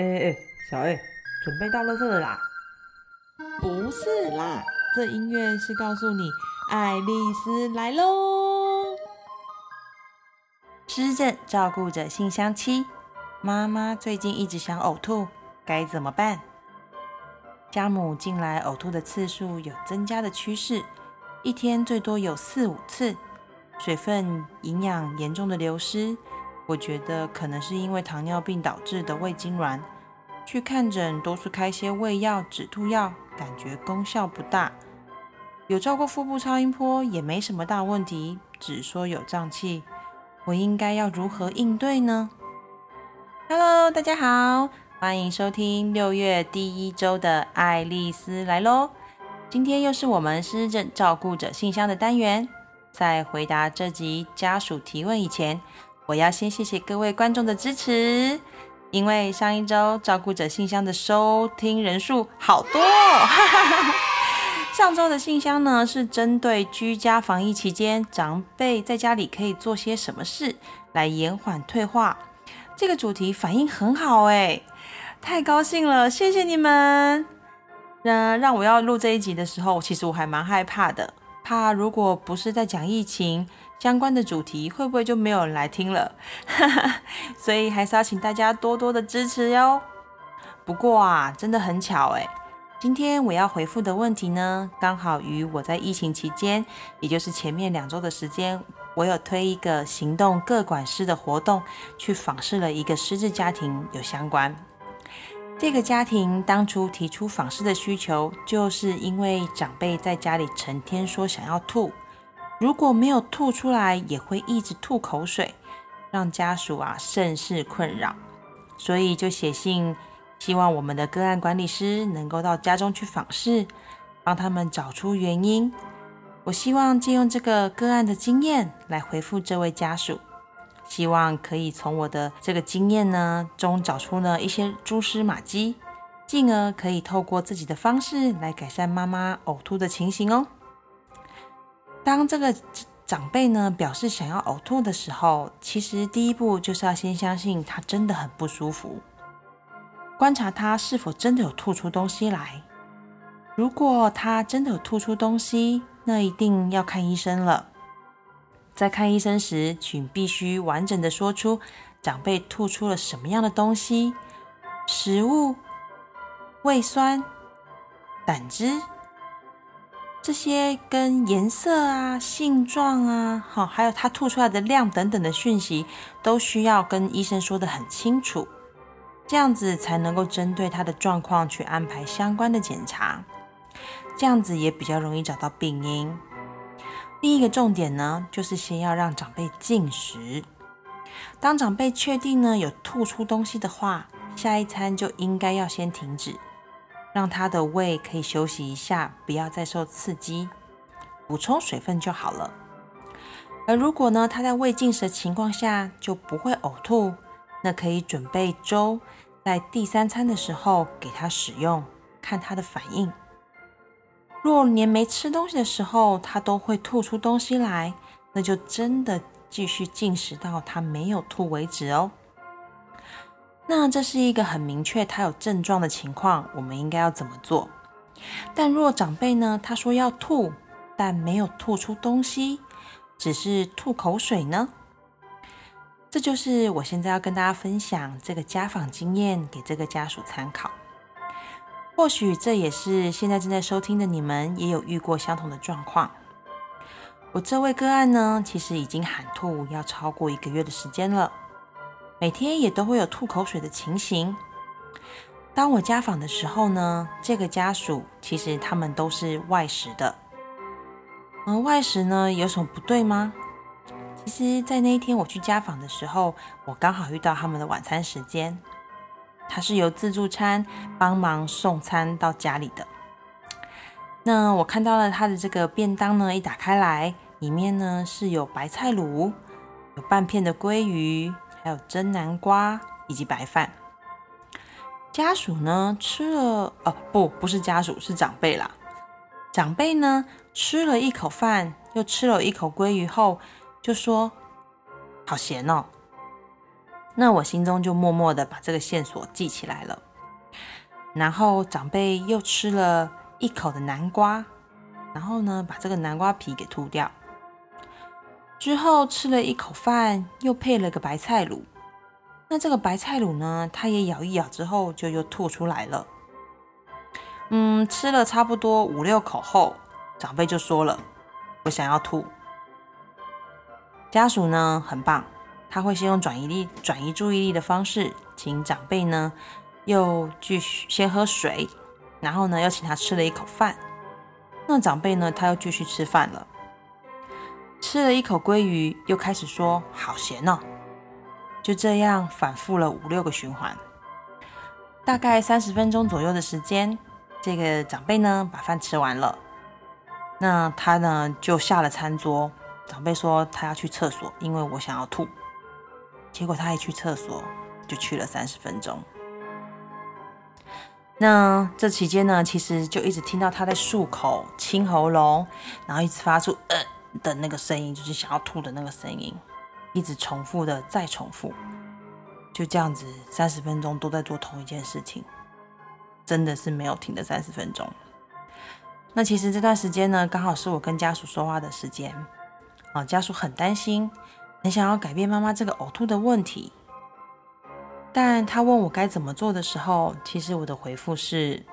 哎哎，小 A，准备到垃圾了啦！不是啦，这音乐是告诉你爱丽丝来喽。施政照顾着信箱七，妈妈最近一直想呕吐，该怎么办？家母近来呕吐的次数有增加的趋势，一天最多有四五次，水分、营养严重的流失。我觉得可能是因为糖尿病导致的胃痉挛，去看诊都是开些胃药、止吐药，感觉功效不大。有照过腹部超音波，也没什么大问题，只说有胀气。我应该要如何应对呢？Hello，大家好，欢迎收听六月第一周的爱丽丝来喽。今天又是我们失症照顾者信箱的单元，在回答这集家属提问以前。我要先谢谢各位观众的支持，因为上一周照顾者信箱的收听人数好多。上周的信箱呢是针对居家防疫期间长辈在家里可以做些什么事来延缓退化，这个主题反应很好哎，太高兴了，谢谢你们。那让我要录这一集的时候，其实我还蛮害怕的，怕如果不是在讲疫情。相关的主题会不会就没有人来听了？所以还是要请大家多多的支持哟。不过啊，真的很巧哎，今天我要回复的问题呢，刚好与我在疫情期间，也就是前面两周的时间，我有推一个行动各管师的活动，去访视了一个失智家庭有相关。这个家庭当初提出访视的需求，就是因为长辈在家里成天说想要吐。如果没有吐出来，也会一直吐口水，让家属啊甚是困扰，所以就写信，希望我们的个案管理师能够到家中去访视，帮他们找出原因。我希望借用这个个案的经验来回复这位家属，希望可以从我的这个经验呢中找出呢一些蛛丝马迹，进而可以透过自己的方式来改善妈妈呕吐的情形哦。当这个长辈呢表示想要呕吐的时候，其实第一步就是要先相信他真的很不舒服，观察他是否真的有吐出东西来。如果他真的有吐出东西，那一定要看医生了。在看医生时，请必须完整的说出长辈吐出了什么样的东西：食物、胃酸、胆汁。这些跟颜色啊、性状啊，好，还有它吐出来的量等等的讯息，都需要跟医生说的很清楚，这样子才能够针对他的状况去安排相关的检查，这样子也比较容易找到病因。第一个重点呢，就是先要让长辈进食。当长辈确定呢有吐出东西的话，下一餐就应该要先停止。让他的胃可以休息一下，不要再受刺激，补充水分就好了。而如果呢，他在胃进食的情况下就不会呕吐，那可以准备粥，在第三餐的时候给他使用，看他的反应。若连没吃东西的时候他都会吐出东西来，那就真的继续进食到他没有吐为止哦。那这是一个很明确他有症状的情况，我们应该要怎么做？但若长辈呢，他说要吐，但没有吐出东西，只是吐口水呢？这就是我现在要跟大家分享这个家访经验，给这个家属参考。或许这也是现在正在收听的你们也有遇过相同的状况。我这位个案呢，其实已经喊吐要超过一个月的时间了。每天也都会有吐口水的情形。当我家访的时候呢，这个家属其实他们都是外食的。嗯，外食呢有什么不对吗？其实，在那一天我去家访的时候，我刚好遇到他们的晚餐时间，他是由自助餐帮忙送餐到家里的。那我看到了他的这个便当呢，一打开来，里面呢是有白菜卤，有半片的鲑鱼。还有蒸南瓜以及白饭。家属呢吃了，哦不，不是家属，是长辈啦。长辈呢吃了一口饭，又吃了一口鲑鱼后，就说：“好咸哦。”那我心中就默默的把这个线索记起来了。然后长辈又吃了一口的南瓜，然后呢，把这个南瓜皮给吐掉。之后吃了一口饭，又配了个白菜卤。那这个白菜卤呢，他也咬一咬之后，就又吐出来了。嗯，吃了差不多五六口后，长辈就说了：“我想要吐。”家属呢很棒，他会先用转移力、转移注意力的方式，请长辈呢又继续先喝水，然后呢又请他吃了一口饭。那长辈呢他又继续吃饭了。吃了一口鲑鱼，又开始说好咸哦。就这样反复了五六个循环，大概三十分钟左右的时间，这个长辈呢把饭吃完了，那他呢就下了餐桌。长辈说他要去厕所，因为我想要吐。结果他一去厕所就去了三十分钟。那这期间呢，其实就一直听到他在漱口、清喉咙，然后一直发出呃。的那个声音，就是想要吐的那个声音，一直重复的再重复，就这样子三十分钟都在做同一件事情，真的是没有停的三十分钟。那其实这段时间呢，刚好是我跟家属说话的时间啊，家属很担心，很想要改变妈妈这个呕吐的问题，但他问我该怎么做的时候，其实我的回复是，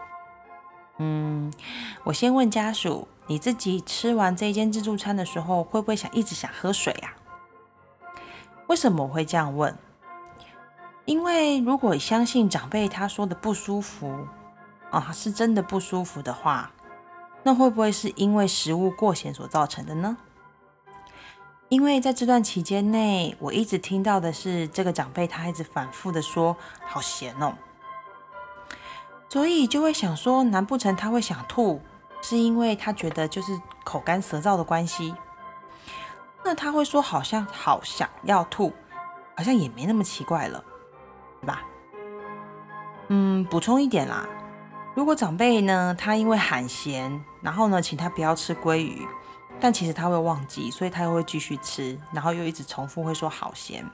嗯，我先问家属。你自己吃完这一间自助餐的时候，会不会想一直想喝水呀？为什么我会这样问？因为如果相信长辈他说的不舒服啊，是真的不舒服的话，那会不会是因为食物过咸所造成的呢？因为在这段期间内，我一直听到的是这个长辈他一直反复的说好咸哦，所以就会想说，难不成他会想吐？是因为他觉得就是口干舌燥的关系，那他会说好像好想要吐，好像也没那么奇怪了，对吧？嗯，补充一点啦，如果长辈呢，他因为喊咸，然后呢，请他不要吃鲑鱼，但其实他会忘记，所以他又会继续吃，然后又一直重复会说好咸，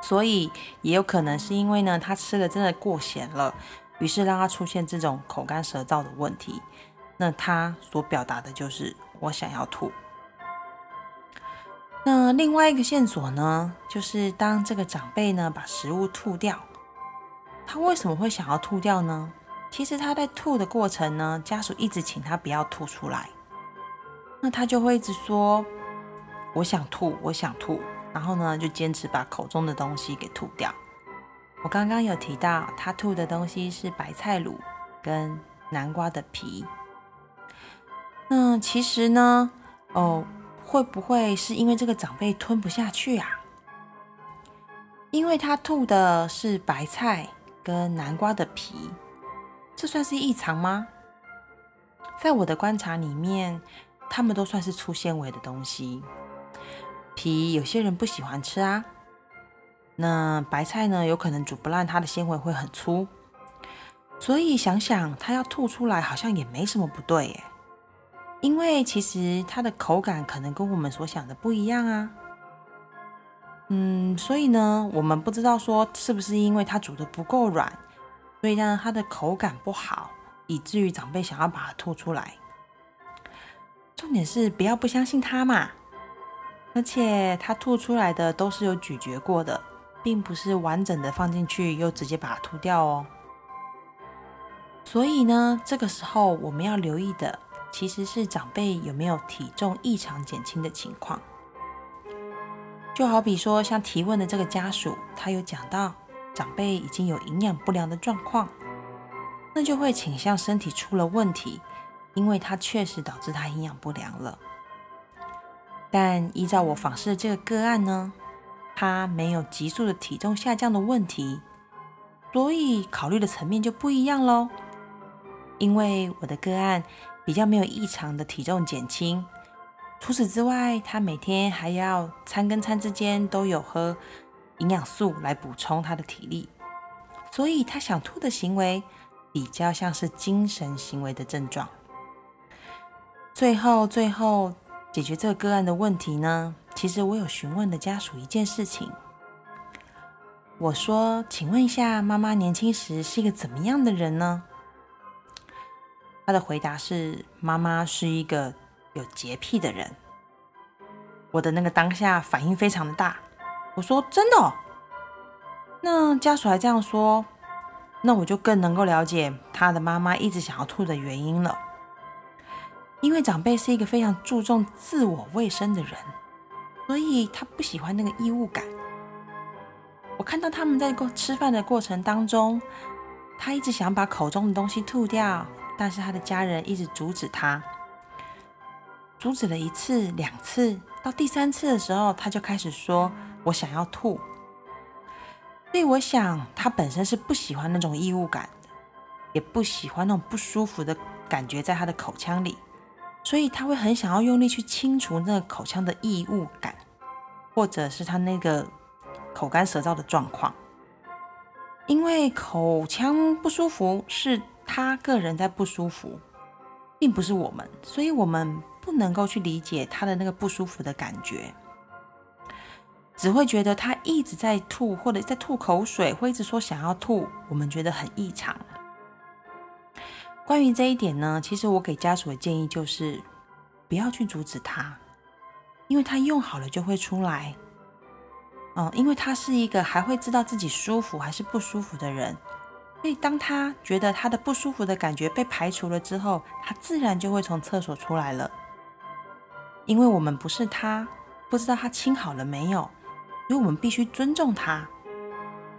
所以也有可能是因为呢，他吃的真的过咸了，于是让他出现这种口干舌燥的问题。那他所表达的就是我想要吐。那另外一个线索呢，就是当这个长辈呢把食物吐掉，他为什么会想要吐掉呢？其实他在吐的过程呢，家属一直请他不要吐出来，那他就会一直说我想吐，我想吐，然后呢就坚持把口中的东西给吐掉。我刚刚有提到他吐的东西是白菜卤跟南瓜的皮。那其实呢，哦，会不会是因为这个长辈吞不下去啊？因为他吐的是白菜跟南瓜的皮，这算是异常吗？在我的观察里面，他们都算是粗纤维的东西。皮有些人不喜欢吃啊。那白菜呢，有可能煮不烂，它的纤维会很粗。所以想想，他要吐出来，好像也没什么不对耶。因为其实它的口感可能跟我们所想的不一样啊，嗯，所以呢，我们不知道说是不是因为它煮的不够软，所以呢它的口感不好，以至于长辈想要把它吐出来。重点是不要不相信它嘛，而且它吐出来的都是有咀嚼过的，并不是完整的放进去又直接把它吐掉哦。所以呢，这个时候我们要留意的。其实是长辈有没有体重异常减轻的情况，就好比说像提问的这个家属，他有讲到长辈已经有营养不良的状况，那就会倾向身体出了问题，因为他确实导致他营养不良了。但依照我访视的这个个案呢，他没有急速的体重下降的问题，所以考虑的层面就不一样喽。因为我的个案。比较没有异常的体重减轻，除此之外，他每天还要餐跟餐之间都有喝营养素来补充他的体力，所以他想吐的行为比较像是精神行为的症状。最后，最后解决这个个案的问题呢？其实我有询问的家属一件事情，我说：“请问一下，妈妈年轻时是一个怎么样的人呢？”他的回答是：“妈妈是一个有洁癖的人。”我的那个当下反应非常的大，我说：“真的？”那家属还这样说，那我就更能够了解他的妈妈一直想要吐的原因了。因为长辈是一个非常注重自我卫生的人，所以他不喜欢那个异物感。我看到他们在过吃饭的过程当中，他一直想把口中的东西吐掉，但是他的家人一直阻止他。阻止了一次、两次，到第三次的时候，他就开始说：“我想要吐。”所以我想，他本身是不喜欢那种异物感的，也不喜欢那种不舒服的感觉在他的口腔里，所以他会很想要用力去清除那个口腔的异物感，或者是他那个口干舌燥的状况。因为口腔不舒服是他个人在不舒服，并不是我们，所以我们不能够去理解他的那个不舒服的感觉。只会觉得他一直在吐，或者在吐口水，或一直说想要吐，我们觉得很异常。关于这一点呢，其实我给家属的建议就是，不要去阻止他，因为他用好了就会出来。嗯，因为他是一个还会知道自己舒服还是不舒服的人，所以当他觉得他的不舒服的感觉被排除了之后，他自然就会从厕所出来了。因为我们不是他，不知道他清好了没有。所以我们必须尊重他，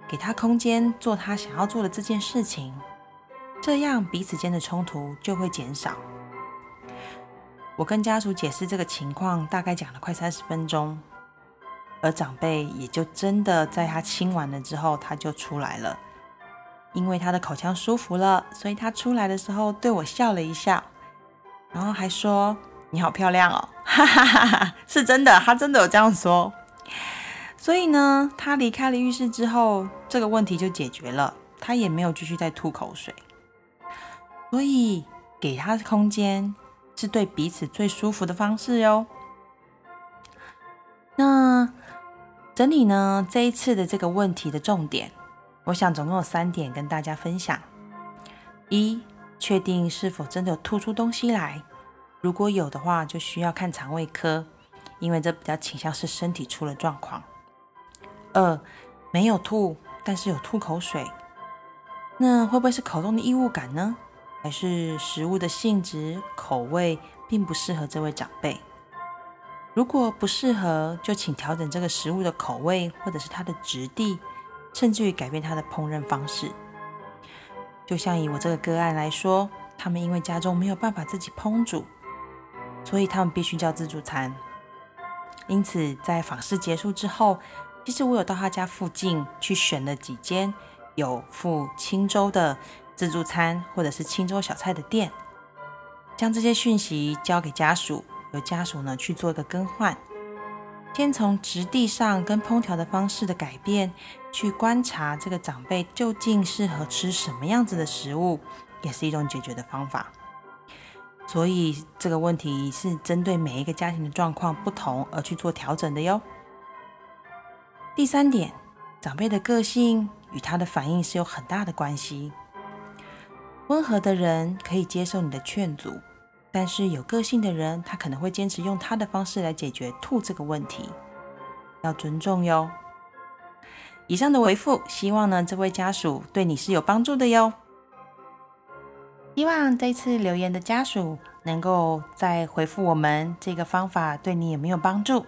给他空间做他想要做的这件事情，这样彼此间的冲突就会减少。我跟家属解释这个情况，大概讲了快三十分钟，而长辈也就真的在他亲完了之后，他就出来了。因为他的口腔舒服了，所以他出来的时候对我笑了一笑，然后还说：“你好漂亮哦！”哈哈哈哈，是真的，他真的有这样说。所以呢，他离开了浴室之后，这个问题就解决了，他也没有继续再吐口水。所以给他空间是对彼此最舒服的方式哟。那整理呢这一次的这个问题的重点，我想总共有三点跟大家分享：一、确定是否真的有吐出东西来，如果有的话，就需要看肠胃科，因为这比较倾向是身体出了状况。二没有吐，但是有吐口水，那会不会是口中的异物感呢？还是食物的性质、口味并不适合这位长辈？如果不适合，就请调整这个食物的口味，或者是它的质地，甚至于改变它的烹饪方式。就像以我这个个案来说，他们因为家中没有办法自己烹煮，所以他们必须叫自助餐。因此，在访视结束之后。其实我有到他家附近去选了几间有附青州的自助餐或者是青州小菜的店，将这些讯息交给家属，由家属呢去做一个更换。先从质地上跟烹调的方式的改变，去观察这个长辈究竟适合吃什么样子的食物，也是一种解决的方法。所以这个问题是针对每一个家庭的状况不同而去做调整的哟。第三点，长辈的个性与他的反应是有很大的关系。温和的人可以接受你的劝阻，但是有个性的人，他可能会坚持用他的方式来解决吐这个问题，要尊重哟。以上的回复，希望呢这位家属对你是有帮助的哟。希望这次留言的家属能够再回复我们，这个方法对你有没有帮助？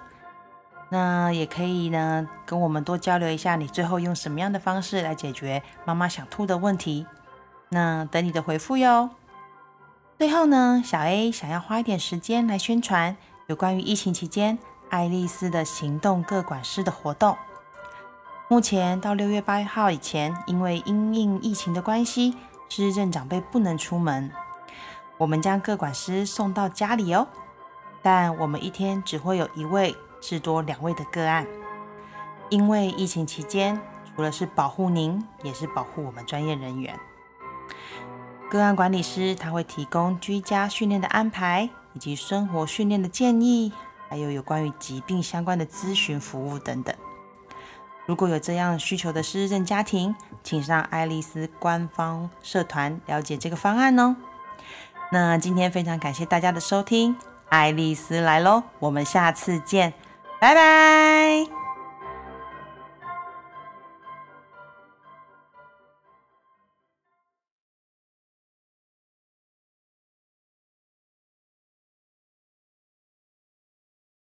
那也可以呢，跟我们多交流一下，你最后用什么样的方式来解决妈妈想吐的问题？那等你的回复哟。最后呢，小 A 想要花一点时间来宣传有关于疫情期间爱丽丝的行动各管师的活动。目前到六月八号以前，因为因应疫情的关系，失政长辈不能出门，我们将各管师送到家里哦。但我们一天只会有一位。至多两位的个案，因为疫情期间，除了是保护您，也是保护我们专业人员。个案管理师他会提供居家训练的安排，以及生活训练的建议，还有有关于疾病相关的咨询服务等等。如果有这样需求的失智症家庭，请上爱丽丝官方社团了解这个方案哦。那今天非常感谢大家的收听，爱丽丝来喽，我们下次见，拜拜。